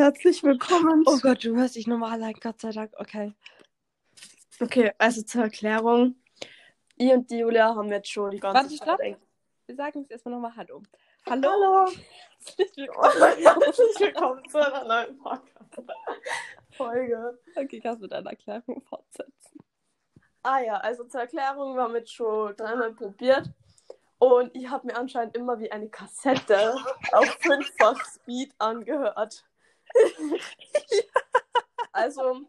Herzlich willkommen. Oh Gott, du hörst dich normal an, Gott sei Dank. Okay. Okay, also zur Erklärung. Ich und die Julia haben jetzt schon die ganze Warte, Zeit stopp. eigentlich- Wir sagen jetzt erstmal nochmal Hallo. Hallo. Hallo. Herzlich willkommen. Herzlich willkommen zu einer neuen Podcast-Folge. Okay, kannst du deine Erklärung fortsetzen? Ah ja, also zur Erklärung, wir haben jetzt schon dreimal probiert. Und ich habe mir anscheinend immer wie eine Kassette auf fünffach Speed angehört. Also,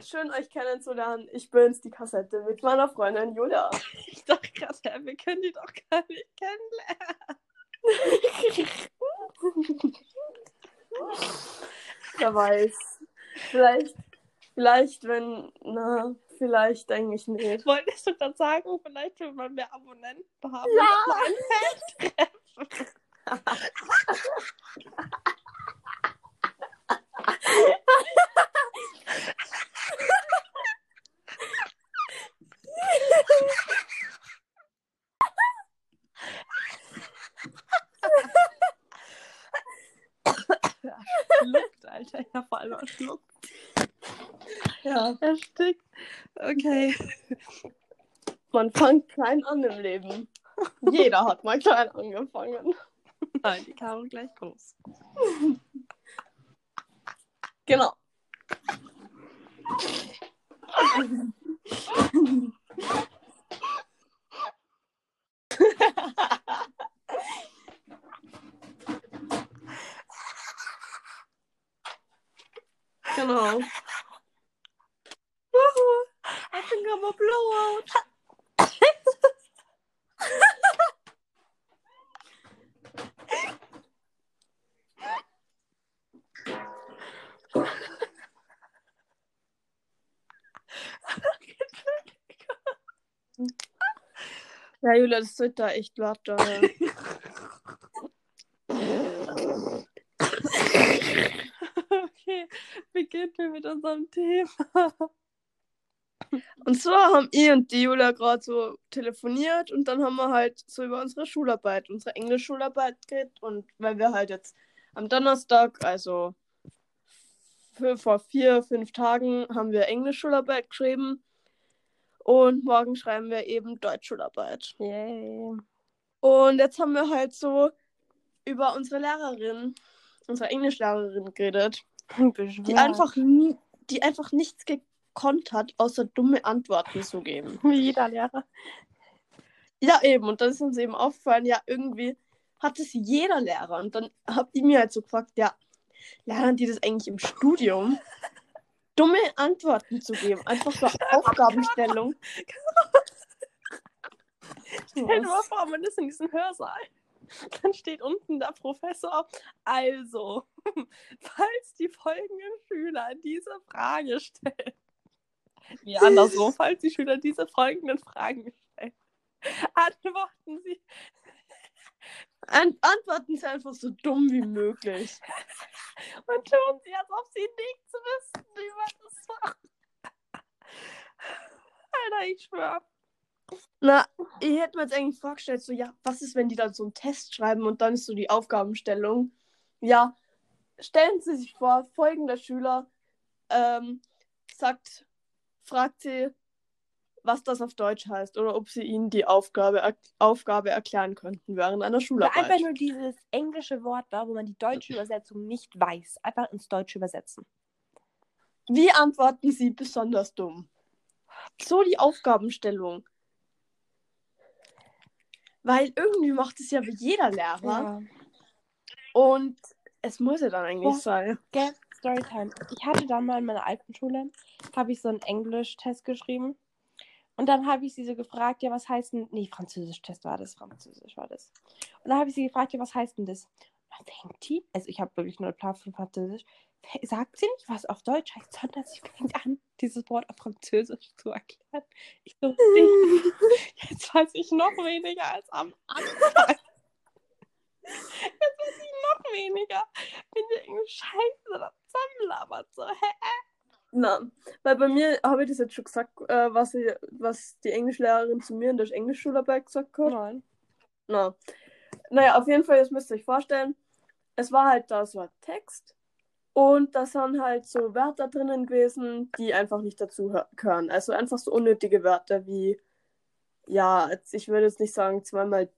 schön euch kennenzulernen. Ich bin's, die Kassette, mit meiner Freundin Julia. Ich dachte gerade, wir können die doch gar nicht kennenlernen. Wer weiß. Vielleicht, vielleicht, wenn, na, vielleicht eigentlich nicht. Wolltest du dann sagen, vielleicht will man mehr Abonnenten haben? Ja. ein Fan-Treffen? Schluckt, Alter. Ja, vor allem er schluckt. Ja. Er stickt. Okay. Man fängt klein an im Leben. Jeder hat mal klein angefangen. Nein, die Karo gleich groß. Genau. genau. I think I'm a blowout. Ja, Julia, das wird da echt laut. Okay, beginnen wir mit unserem Thema. Und zwar haben ich und die Julia gerade so telefoniert und dann haben wir halt so über unsere Schularbeit, unsere Englisch-Schularbeit geredet und weil wir halt jetzt am Donnerstag, also für, vor vier, fünf Tagen, haben wir Englisch-Schularbeit geschrieben und morgen schreiben wir eben Deutsch-Schularbeit. Yay. Und jetzt haben wir halt so über unsere Lehrerin, unsere Englischlehrerin geredet, die einfach nie, die einfach nichts gekonnt hat, außer dumme Antworten zu geben. Wie jeder Lehrer. Ja, eben. Und dann ist uns eben aufgefallen, ja, irgendwie hat es jeder Lehrer. Und dann habt ihr mir halt so gefragt, ja, lernen die das eigentlich im Studium? Dumme Antworten zu geben. Einfach so Aufgabenstellung. Stell dir mal vor, man ist in diesem Hörsaal. Dann steht unten der Professor. Also, falls die folgenden Schüler diese Frage stellen. Wie andersrum, falls die Schüler diese folgenden Fragen stellen. Antworten sie. An Antworten sie einfach so dumm wie möglich. Und tun sie, als ob sie nichts wüssten über das Fach. Alter, ich schwör. Na, ich hätte mir jetzt eigentlich vorgestellt, so, ja, was ist, wenn die dann so einen Test schreiben und dann ist so die Aufgabenstellung. Ja, stellen Sie sich vor, folgender Schüler ähm, sagt, fragt sie, was das auf Deutsch heißt oder ob sie ihnen die Aufgabe, er Aufgabe erklären könnten während einer Oder Schularbeit. einfach nur dieses englische Wort da, wo man die deutsche Übersetzung nicht weiß. Einfach ins Deutsche übersetzen. Wie antworten sie besonders dumm? So die Aufgabenstellung. Weil irgendwie macht es ja wie jeder Lehrer. Und es muss ja dann eigentlich Ja. sein. Gell? Storytime. Ich hatte dann mal in meiner alten Schule, habe ich so einen Englisch-Test geschrieben. Und dann habe ich sie so gefragt, ja, was heißt denn. Nee, Französisch-Test war das. Französisch war das. Und dann habe ich sie gefragt, ja, was heißt denn das? Und dann fängt die, also ich habe wirklich nur einen Plan von Französisch, sagt sie nicht, was auf Deutsch heißt, sondern sie fängt an, dieses Wort auf Französisch zu erklären. Ich so, jetzt weiß ich noch weniger als am Anfang. Jetzt weiß ich noch weniger. Bin ich irgendwie scheiße zusammenlabert. So, hä? Na, weil bei mir habe ich das jetzt schon gesagt, äh, was, ich, was die Englischlehrerin zu mir in der Englischschularbeit gesagt hat. Nein. Na. Naja, auf jeden Fall, das müsst ihr euch vorstellen. es war halt da so ein Text und da sind halt so Wörter drinnen gewesen, die einfach nicht dazu gehören. Also einfach so unnötige Wörter wie, ja, ich würde jetzt nicht sagen zweimal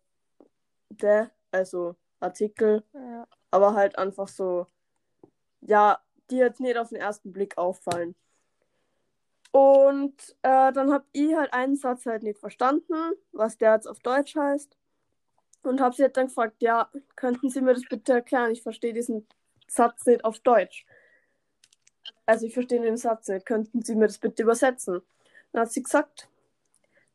der, also Artikel, Ja. aber halt einfach so, ja, die jetzt nicht auf den ersten Blick auffallen. Und äh, dann habe ich halt einen Satz halt nicht verstanden, was der jetzt auf Deutsch heißt. Und habe sie halt dann gefragt, ja, könnten Sie mir das bitte erklären? Ich verstehe diesen Satz nicht auf Deutsch. Also ich verstehe den Satz nicht. Könnten Sie mir das bitte übersetzen? Dann hat sie gesagt,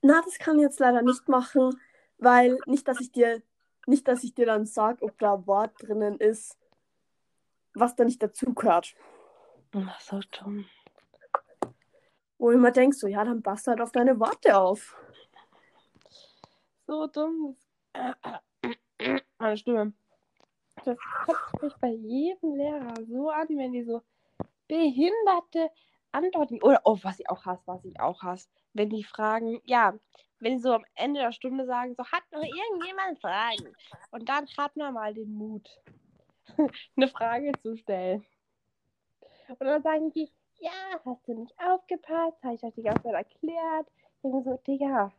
na, das kann ich jetzt leider nicht machen, weil nicht, dass ich dir, nicht, dass ich dir dann sage, ob da ein Wort drinnen ist, was da nicht dazugehört. Ach, so dumm. Wo ich immer denke, so, ja, dann passt halt auf deine Worte auf. So dumm. Meine Stimme. Das kotzt mich bei jedem Lehrer so an, wenn die so behinderte Antworten. Oder, oh, was ich auch hasse, was ich auch hasse. Wenn die fragen, ja, wenn die so am Ende der Stunde sagen, so, hat noch irgendjemand Fragen? Und dann hat man mal den Mut, eine Frage zu stellen. Und dann sagen die, ja, hast du nicht aufgepasst? Habe ich euch die ganze Zeit erklärt? Ich denke so, Digga,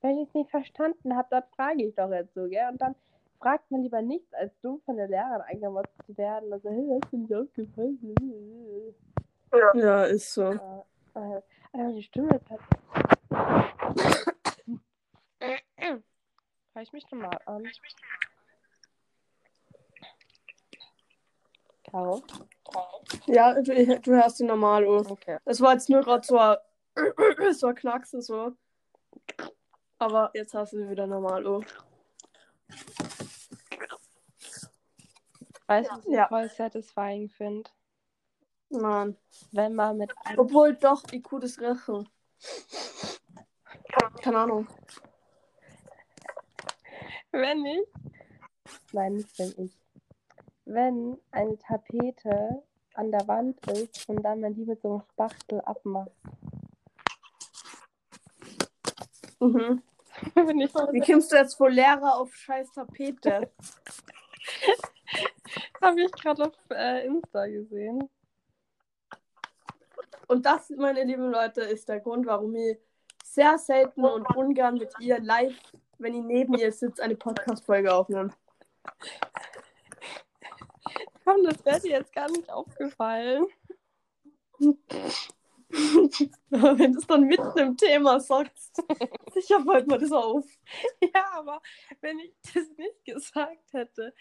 wenn ich es nicht verstanden habe, dann frage ich doch jetzt so, gell? Und dann fragt man lieber nichts, als dumm von der Lehrerin eingemotzt zu werden. Also, hey, hast du nicht aufgepasst? Ja, ist so. Ja, äh, aber die Stimme ist halt. Hör ich mich nochmal an? Caro? Ja, du, du hörst ihn normal, oh. Okay. Das war jetzt nur gerade so ein, so ein Knacksen so. Aber jetzt hast du sie wieder normal, oh. Weißt du, was ich Ja. voll satisfying finde? Mann. Wenn man mit einem. Obwohl doch, IQ des Rechen. Keine Ahnung. Wenn ich. Nein, nicht wenn ich. Wenn eine Tapete an der Wand ist und dann man die mit so einem Spachtel abmacht. Mhm. Wie kommst du jetzt von Lehrer auf scheiß Tapete? Habe ich gerade auf äh, Insta gesehen. Und das, meine lieben Leute, ist der Grund, warum ich sehr selten und ungern mit ihr live, wenn ich neben ihr sitze, eine Podcast-Folge aufnehme. Komm, das wäre dir jetzt gar nicht aufgefallen. wenn du es dann mitten im Thema sagst, sicher fällt mir das auf. Ja, aber wenn ich das nicht gesagt hätte,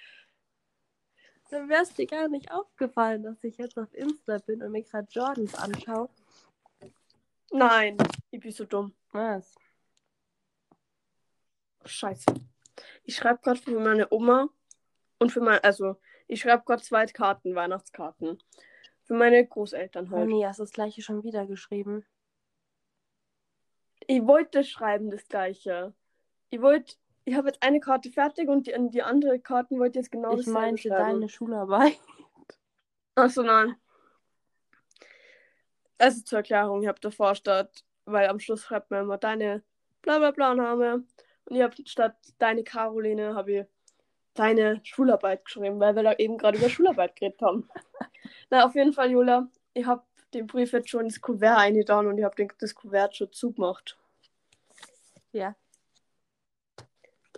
dann wäre es dir gar nicht aufgefallen, dass ich jetzt auf Insta bin und mir gerade Jordans anschaue. Nein, ich bin so dumm. Was? Scheiße. Ich schreibe gerade für meine Oma und für mein, also ich schreibe gerade zwei Karten, Weihnachtskarten. Für meine Großeltern Oh halt. nee, hast du das gleiche schon wieder geschrieben. Ich wollte schreiben das gleiche. Ich wollte, ich habe jetzt eine Karte fertig und die, die andere Karten wollte ich jetzt genau ich dasselbe meinte schreiben. deine Schularbeit. Achso, nein. Also zur Erklärung, ich habe davor statt, weil am Schluss schreibt man immer deine bla bla bla Name. Und ich habe statt deine Caroline habe ich deine Schularbeit geschrieben, weil wir da eben gerade über Schularbeit geredet haben. Na, auf jeden Fall, Jola, ich habe den Brief jetzt schon ins Kuvert eingetan und ich habe das Kuvert schon zugemacht. Ja.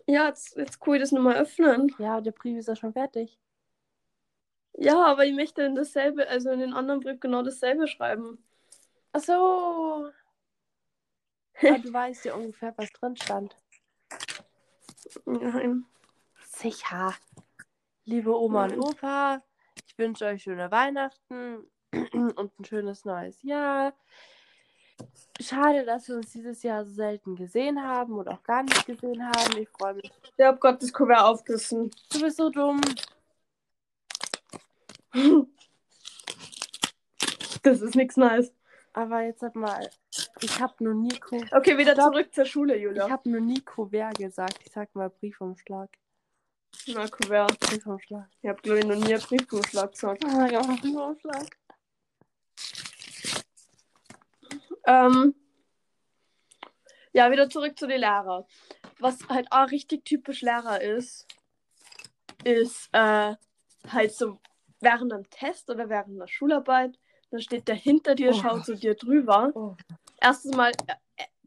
Ja, jetzt, jetzt kann ich das nochmal öffnen. Ja, der Brief ist ja schon fertig. Ja, aber ich möchte in dasselbe, also in den anderen Brief genau dasselbe schreiben. Ach so. Aber du weißt ja ungefähr, was drin stand. Nein. Sicher. Liebe Oma und Opa, ich wünsche euch schöne Weihnachten und ein schönes neues Jahr. Schade, dass wir uns dieses Jahr so selten gesehen haben und auch gar nicht gesehen haben. Ich freue mich. Ich hab Gott das Kuvert aufgerissen. Du bist so dumm. Das ist nichts Neues. Aber jetzt sag mal, ich habe nur nie Ku Okay, wieder Stopp. zurück zur Schule, ich Julia. habe nur nie Kuvert gesagt. Ich sag mal Briefumschlag. Na, Kuvert. Briefumschlag. Ich hab, glaube ich, noch nie einen Briefumschlag gesagt. Oh, ja, Briefumschlag. Ähm, ja, wieder zurück zu den Lehrern. Was halt auch richtig typisch Lehrer ist, ist, äh, halt so während einem Test oder während einer Schularbeit, dann steht der hinter dir, Oh. schaut zu dir drüber. Oh. Erstes Mal, äh,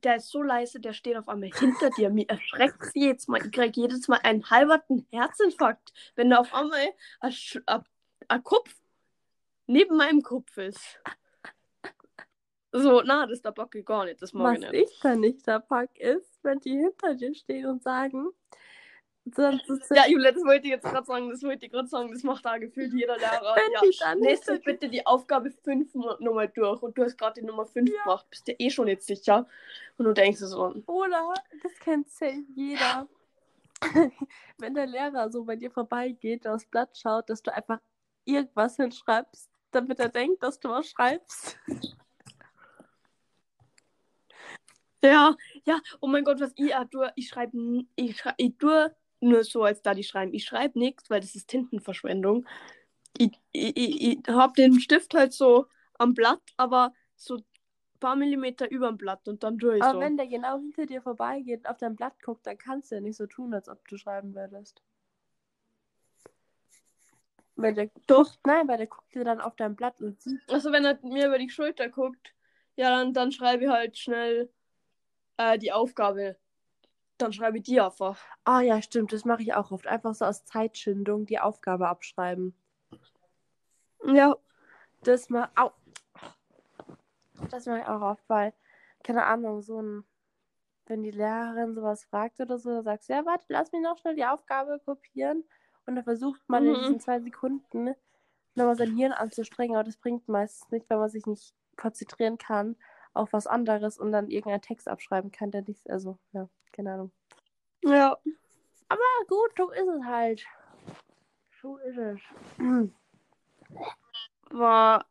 der ist so leise, der steht auf einmal hinter dir. Mir erschreckt sie jedes Mal. Ich kriege jedes Mal einen halberten Herzinfarkt, wenn da auf einmal ein, Kopf neben meinem Kopf ist. So, na, das da Bock gar nicht, das mag Was ich nicht. ich dann nicht der Pack ist, wenn die hinter dir stehen und sagen, Ja, Julia, das wollte ich jetzt gerade sagen, das wollte ich gerade sagen, das macht da gefühlt jeder Lehrer. Ja, lest hinter bitte die Aufgabe 5 nochmal durch und du hast gerade die Nummer 5 gemacht, bist dir eh schon nicht sicher. Und du denkst so, Oder, das kennt safe jeder. Wenn der Lehrer so bei dir vorbeigeht und aufs Blatt schaut, dass du einfach irgendwas hinschreibst, damit er denkt, dass du was schreibst. ja, ja, oh mein Gott, was ich auch tue, ich schreibe, ich, schrei, ich tue nur so, als da die schreiben. Ich schreibe nichts, weil das ist Tintenverschwendung. Ich, ich, ich, ich habe den Stift halt so am Blatt, aber so ein paar Millimeter über dem Blatt und dann tue ich Aber so. wenn der genau hinter dir vorbeigeht und auf dein Blatt guckt, dann kannst du ja nicht so tun, als ob du schreiben würdest. Weil der Doch. Nein, weil der guckt dir dann auf dein Blatt und sieht. Also wenn er mir über die Schulter guckt, ja, dann, dann schreibe ich halt schnell äh, die Aufgabe. Dann schreibe ich die einfach. Ah ja, stimmt, das mache ich auch oft. Einfach so aus Zeitschindung die Aufgabe abschreiben. Ja. Das mal. Au! Das mache ich auch oft, weil, keine Ahnung, so ein. Wenn die Lehrerin sowas fragt oder so, dann sagst du, ja, warte, lass mich noch schnell die Aufgabe kopieren. Und dann versucht man in Mhm. diesen zwei Sekunden nochmal sein Hirn anzustrengen, aber das bringt meistens nicht, weil man sich nicht konzentrieren kann auf was anderes und dann irgendeinen Text abschreiben kann, der nicht, also, ja, keine Ahnung. Ja. Na gut, so ist es halt. So ist es. War.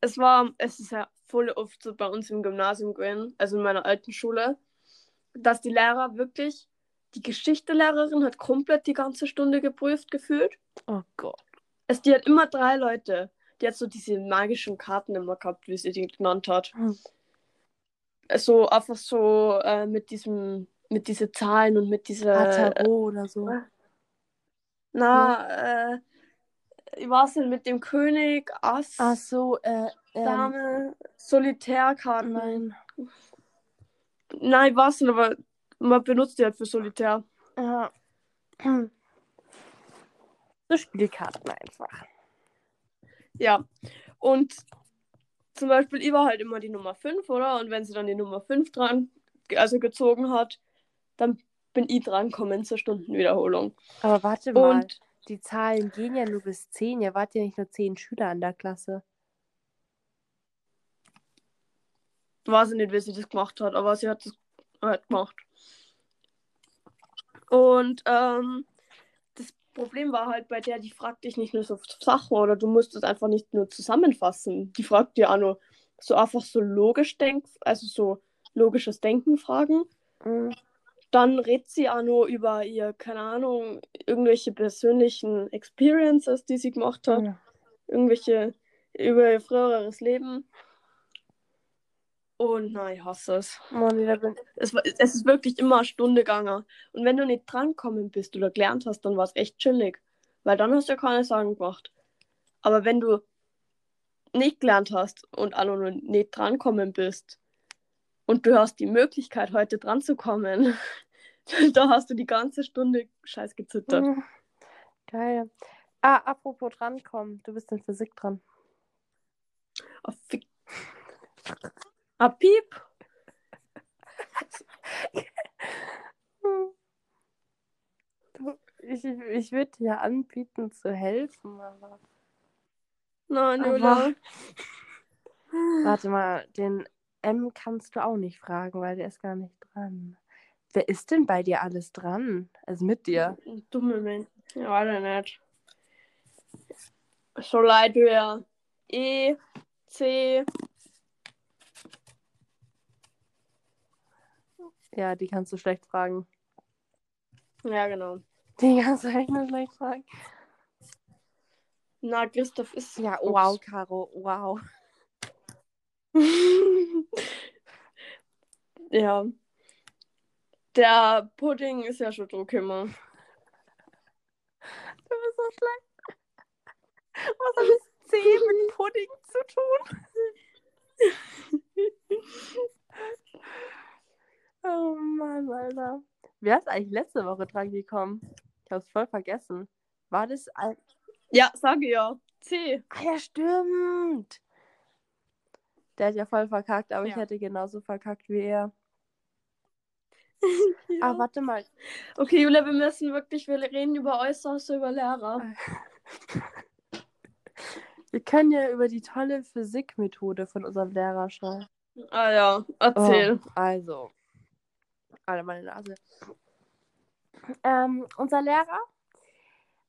Es war. Es ist ja voll oft so bei uns im Gymnasium gewesen, also in meiner alten Schule, dass die Lehrer wirklich. Die Geschichtelehrerin hat komplett die ganze Stunde geprüft gefühlt. Oh Gott. Es, die hat immer drei Leute. Die hat so diese magischen Karten immer gehabt, wie sie die genannt hat. Hm. So einfach so äh, mit diesem, mit diese Zahlen und mit dieser. Ah, Tarot oder so. na, äh, ich weiß nicht, mit dem König, Ass, Ach so, äh, ähm, Dame, Solitärkarten. nein. Nein, ich weiß nicht, aber man benutzt die halt für Solitär. Ja. So Spielkarten einfach. Ja. Und zum Beispiel, ich war halt immer die Nummer 5, oder? Und wenn sie dann die Nummer 5 dran, also gezogen hat, dann bin ich dran gekommen zur Stundenwiederholung. Aber warte mal, Und die Zahlen gehen ja nur bis 10. Ihr wart ja nicht nur 10 Schüler an der Klasse. weiß ich nicht, wie sie das gemacht hat, aber sie hat das halt gemacht. Und ähm, das Problem war halt bei der, die fragt dich nicht nur so Sachen oder du musst es einfach nicht nur zusammenfassen. Die fragt dir auch nur so einfach so logisch denk, also so logisches Denken fragen. Mhm. Dann redet sie auch nur über ihr, keine Ahnung, irgendwelche persönlichen Experiences, die sie gemacht hat. Ja. Irgendwelche über ihr früheres Leben. Und nein, ich hasse es. Mann, Es, es ist wirklich immer eine Stunde gegangen. Und wenn du nicht drankommen bist oder gelernt hast, dann war es echt chillig. Weil dann hast du ja keine Sorgen gemacht. Aber wenn du nicht gelernt hast und auch noch nicht drankommen bist und du hast die Möglichkeit, heute dran zu kommen, da hast du die ganze Stunde scheiß gezittert. Mhm. Geil. Ah, apropos drankommen. Du bist in Physik dran. Ah, fick. Ah, piep. Ich ich würde dir anbieten zu helfen, aber. Nein, Julia. Warte mal, den M kannst du auch nicht fragen, weil der ist gar nicht dran. Wer ist denn bei dir alles dran? Also mit dir. Dumme Mensch. Ja, warte nicht. So leid wir. E, C. Ja, die kannst du schlecht fragen. Ja, genau. Die kannst du echt nur schlecht fragen. Na, Christoph ist. Ja, Ups. wow, Caro, wow. ja. Der Pudding ist ja schon drückimmer. Du bist so schlecht. Was hat das C mit Pudding zu tun? oh Mann, Alter. Wer ist eigentlich letzte Woche dran gekommen? Ich hab's voll vergessen. War das ein. Ja, sage ja. C. Ah ja, stimmt. Der hat ja voll verkackt, aber ich Ja. hätte genauso verkackt wie er. Ja. Aber warte mal. Okay, Julia, wir müssen wirklich, wir reden über äußerst über Lehrer. Wir können ja über die tolle Physikmethode von unserem Lehrer schreiben. Ah ja, erzähl. Oh, also. Alle meine Nase. Ähm, unser Lehrer.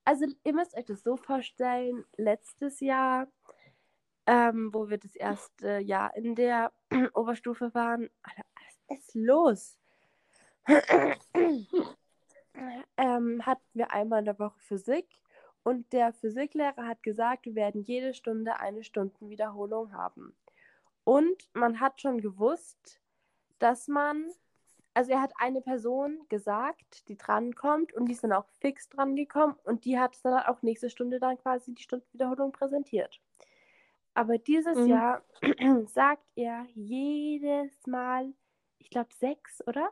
Also, ihr müsst euch das so vorstellen: letztes Jahr, ähm, wo wir das erste Jahr in der Oberstufe waren. Alter, was ist los? ähm, hatten wir einmal in der Woche Physik und der Physiklehrer hat gesagt, wir werden jede Stunde eine Stundenwiederholung haben. Und man hat schon gewusst, dass man, also er hat eine Person gesagt, die drankommt und die ist dann auch fix dran gekommen und die hat dann auch nächste Stunde dann quasi die Stundenwiederholung präsentiert. Aber dieses Mhm. Jahr sagt er jedes Mal, ich glaube sechs, oder?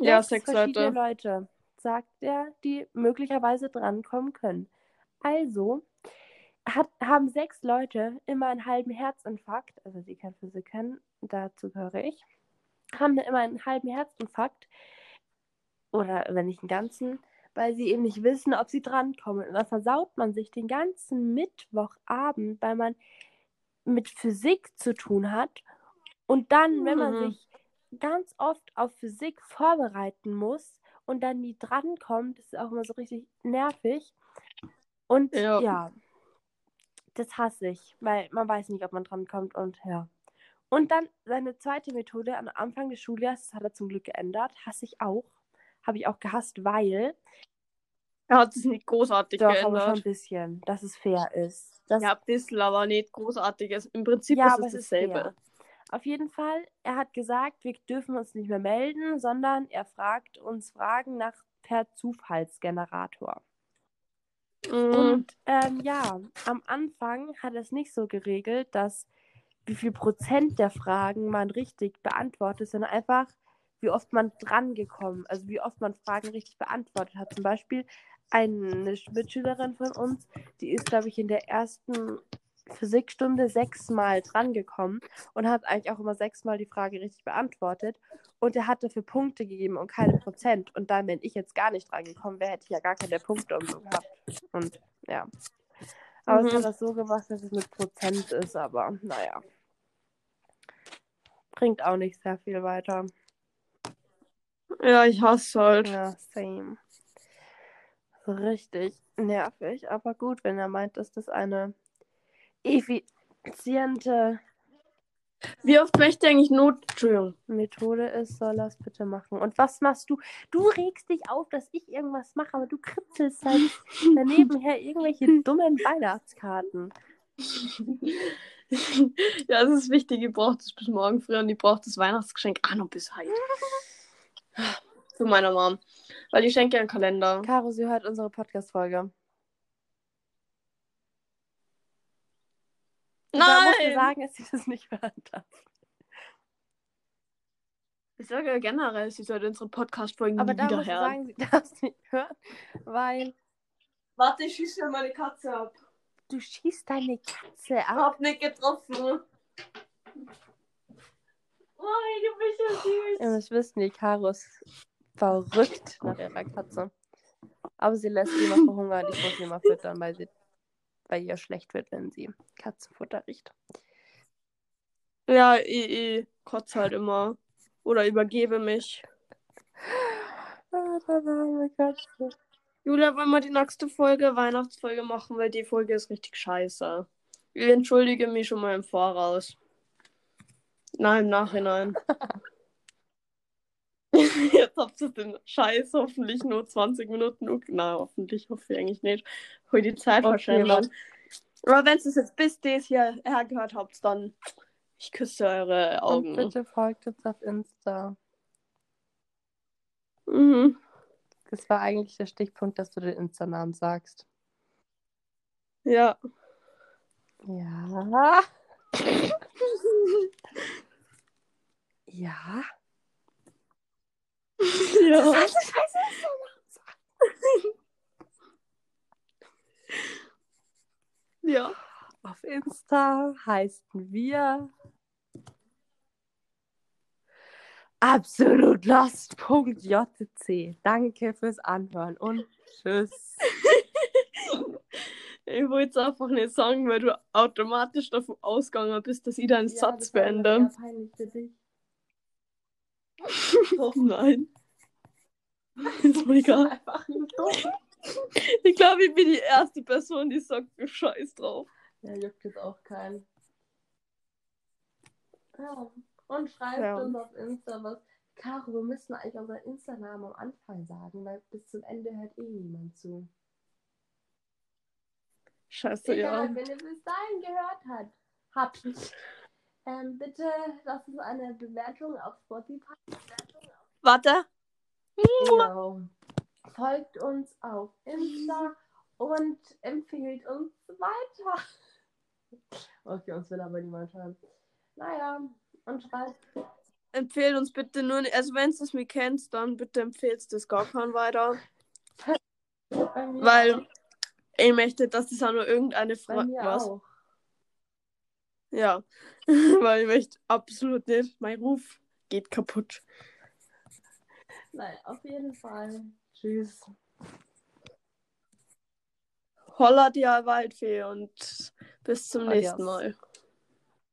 Ja, sechs verschiedene Leute. Leute, sagt er, die möglicherweise drankommen können. Also hat, haben sechs Leute immer einen halben Herzinfarkt, also die kein Physik kennen, dazu gehöre ich, haben immer einen halben Herzinfarkt oder wenn nicht einen ganzen, weil sie eben nicht wissen, ob sie drankommen. Und dann versaut man sich den ganzen Mittwochabend, weil man mit Physik zu tun hat. Und dann, wenn man Mhm. sich ganz oft auf Physik vorbereiten muss und dann nie drankommt, ist auch immer so richtig nervig. Und Ja. ja, das hasse ich, weil man weiß nicht, ob man drankommt und ja. Und dann seine zweite Methode am Anfang des Schuljahres, das hat er zum Glück geändert, hasse ich auch. Habe ich auch gehasst, weil, Er hat es nicht großartig doch, aber schon ein geändert. bisschen, dass es fair ist. Das, Ja, ein bisschen, aber nicht großartig. Es- Im Prinzip Ja, ist es ist dasselbe. fair. Auf jeden Fall, er hat gesagt, wir dürfen uns nicht mehr melden, sondern er fragt uns Fragen nach per Zufallsgenerator. Mhm. Und ähm, ja, am Anfang hat es nicht so geregelt, dass wie viel Prozent der Fragen man richtig beantwortet, sondern einfach, wie oft man dran gekommen, also wie oft man Fragen richtig beantwortet hat. Zum Beispiel eine Mitschülerin von uns, die ist, glaube ich, in der ersten Physikstunde sechsmal dran gekommen und hat eigentlich auch immer sechsmal die Frage richtig beantwortet. Und er hat dafür Punkte gegeben und keine Prozent. Und dann, wenn ich jetzt gar nicht dran gekommen wäre, hätte ich ja gar keine Punkte und so gehabt. Und ja. Aber es Mhm. hat das so gemacht, dass es mit Prozent ist, aber naja. Bringt auch nicht sehr viel weiter. Ja, ich hasse halt. Ja, same. So richtig nervig. Aber gut, wenn er meint, dass das eine effiziente Wie oft möchte eigentlich Not. Methode ist, soll er es bitte machen. Und was machst du? Du regst dich auf, dass ich irgendwas mache, aber du kritzelst halt daneben her irgendwelche dummen Weihnachtskarten. ja, es ist wichtig, ihr braucht es bis morgen früh und ihr braucht das Weihnachtsgeschenk auch noch bis heute. Zu meiner Mom. Weil ich schenke einen Kalender. Caro, sie hört unsere Podcast-Folge. Da musst du Nein! sagen, dass sie das nicht hören darf. Ich sage ja generell, sie sollte unsere Podcast-Folgen da wieder musst du hören. sagen, sie darf es nicht hören, weil Warte, ich schieße ja meine Katze ab. du schießt deine Katze ab. Hab nicht getroffen. Du bist ja süß. Ihr müsst wissen, die Caro ist verrückt nach ihrer Katze. Aber sie lässt sie immer verhungern. Ich muss sie immer füttern, weil, sie, weil ihr schlecht wird, wenn sie Katzenfutter riecht. Ja, ich, ich kotze halt immer. Oder übergebe mich. Ah. Julia, wollen wir die nächste Folge, Weihnachtsfolge machen, weil die Folge ist richtig scheiße. Ich entschuldige mich schon mal im Voraus. Nein, im Nachhinein. Jetzt habt ihr den Scheiß hoffentlich nur 20 Minuten. Na, hoffentlich hoffe ich eigentlich nicht. Hol die Zeit Okay, verschwenden. Aber wenn es jetzt bis das hier hergehört habt, dann ich küsse eure Und Augen. bitte folgt uns auf Insta. Mhm. Das war eigentlich der Stichpunkt, dass du den Insta-Namen sagst. Ja. Ja. ja. ja. Scheiße, Ja. Auf Insta heißen wir absolutlost.jc. Danke fürs Anhören und tschüss. Ich wollte es einfach nicht sagen, weil du automatisch davon ausgegangen bist, dass ich deinen Satz beende. peinlich für dich. Nein. Ist mir egal. Ich glaube, ich bin die erste Person, die sagt, wir scheiß drauf. Ja, juckt jetzt auch keinen. Ja. Und schreibt Ja. uns auf Insta was. Caro, wir müssen eigentlich unseren Insta-Namen am Anfang sagen, weil bis zum Ende hört eh niemand zu. Scheiße, Egal, ja. wenn ihr bis dahin gehört habt, habt ähm, bitte lasst uns eine Bewertung auf Spotify. Warte. Genau. Folgt uns auf Insta und empfiehlt uns weiter. Okay, uns will aber niemand hören. Naja, und schreibt. Empfehlt uns bitte nur, also wenn du es mir kennst, dann bitte empfehlst du es gar keinen weiter. Weil ich möchte, dass das auch nur irgendeine Frage was. auch. Ja. Weil ich möchte absolut nicht. Mein Ruf geht kaputt. Nein, auf jeden Fall. Tschüss. Holla dir Waldfee und bis zum Adios. nächsten Mal.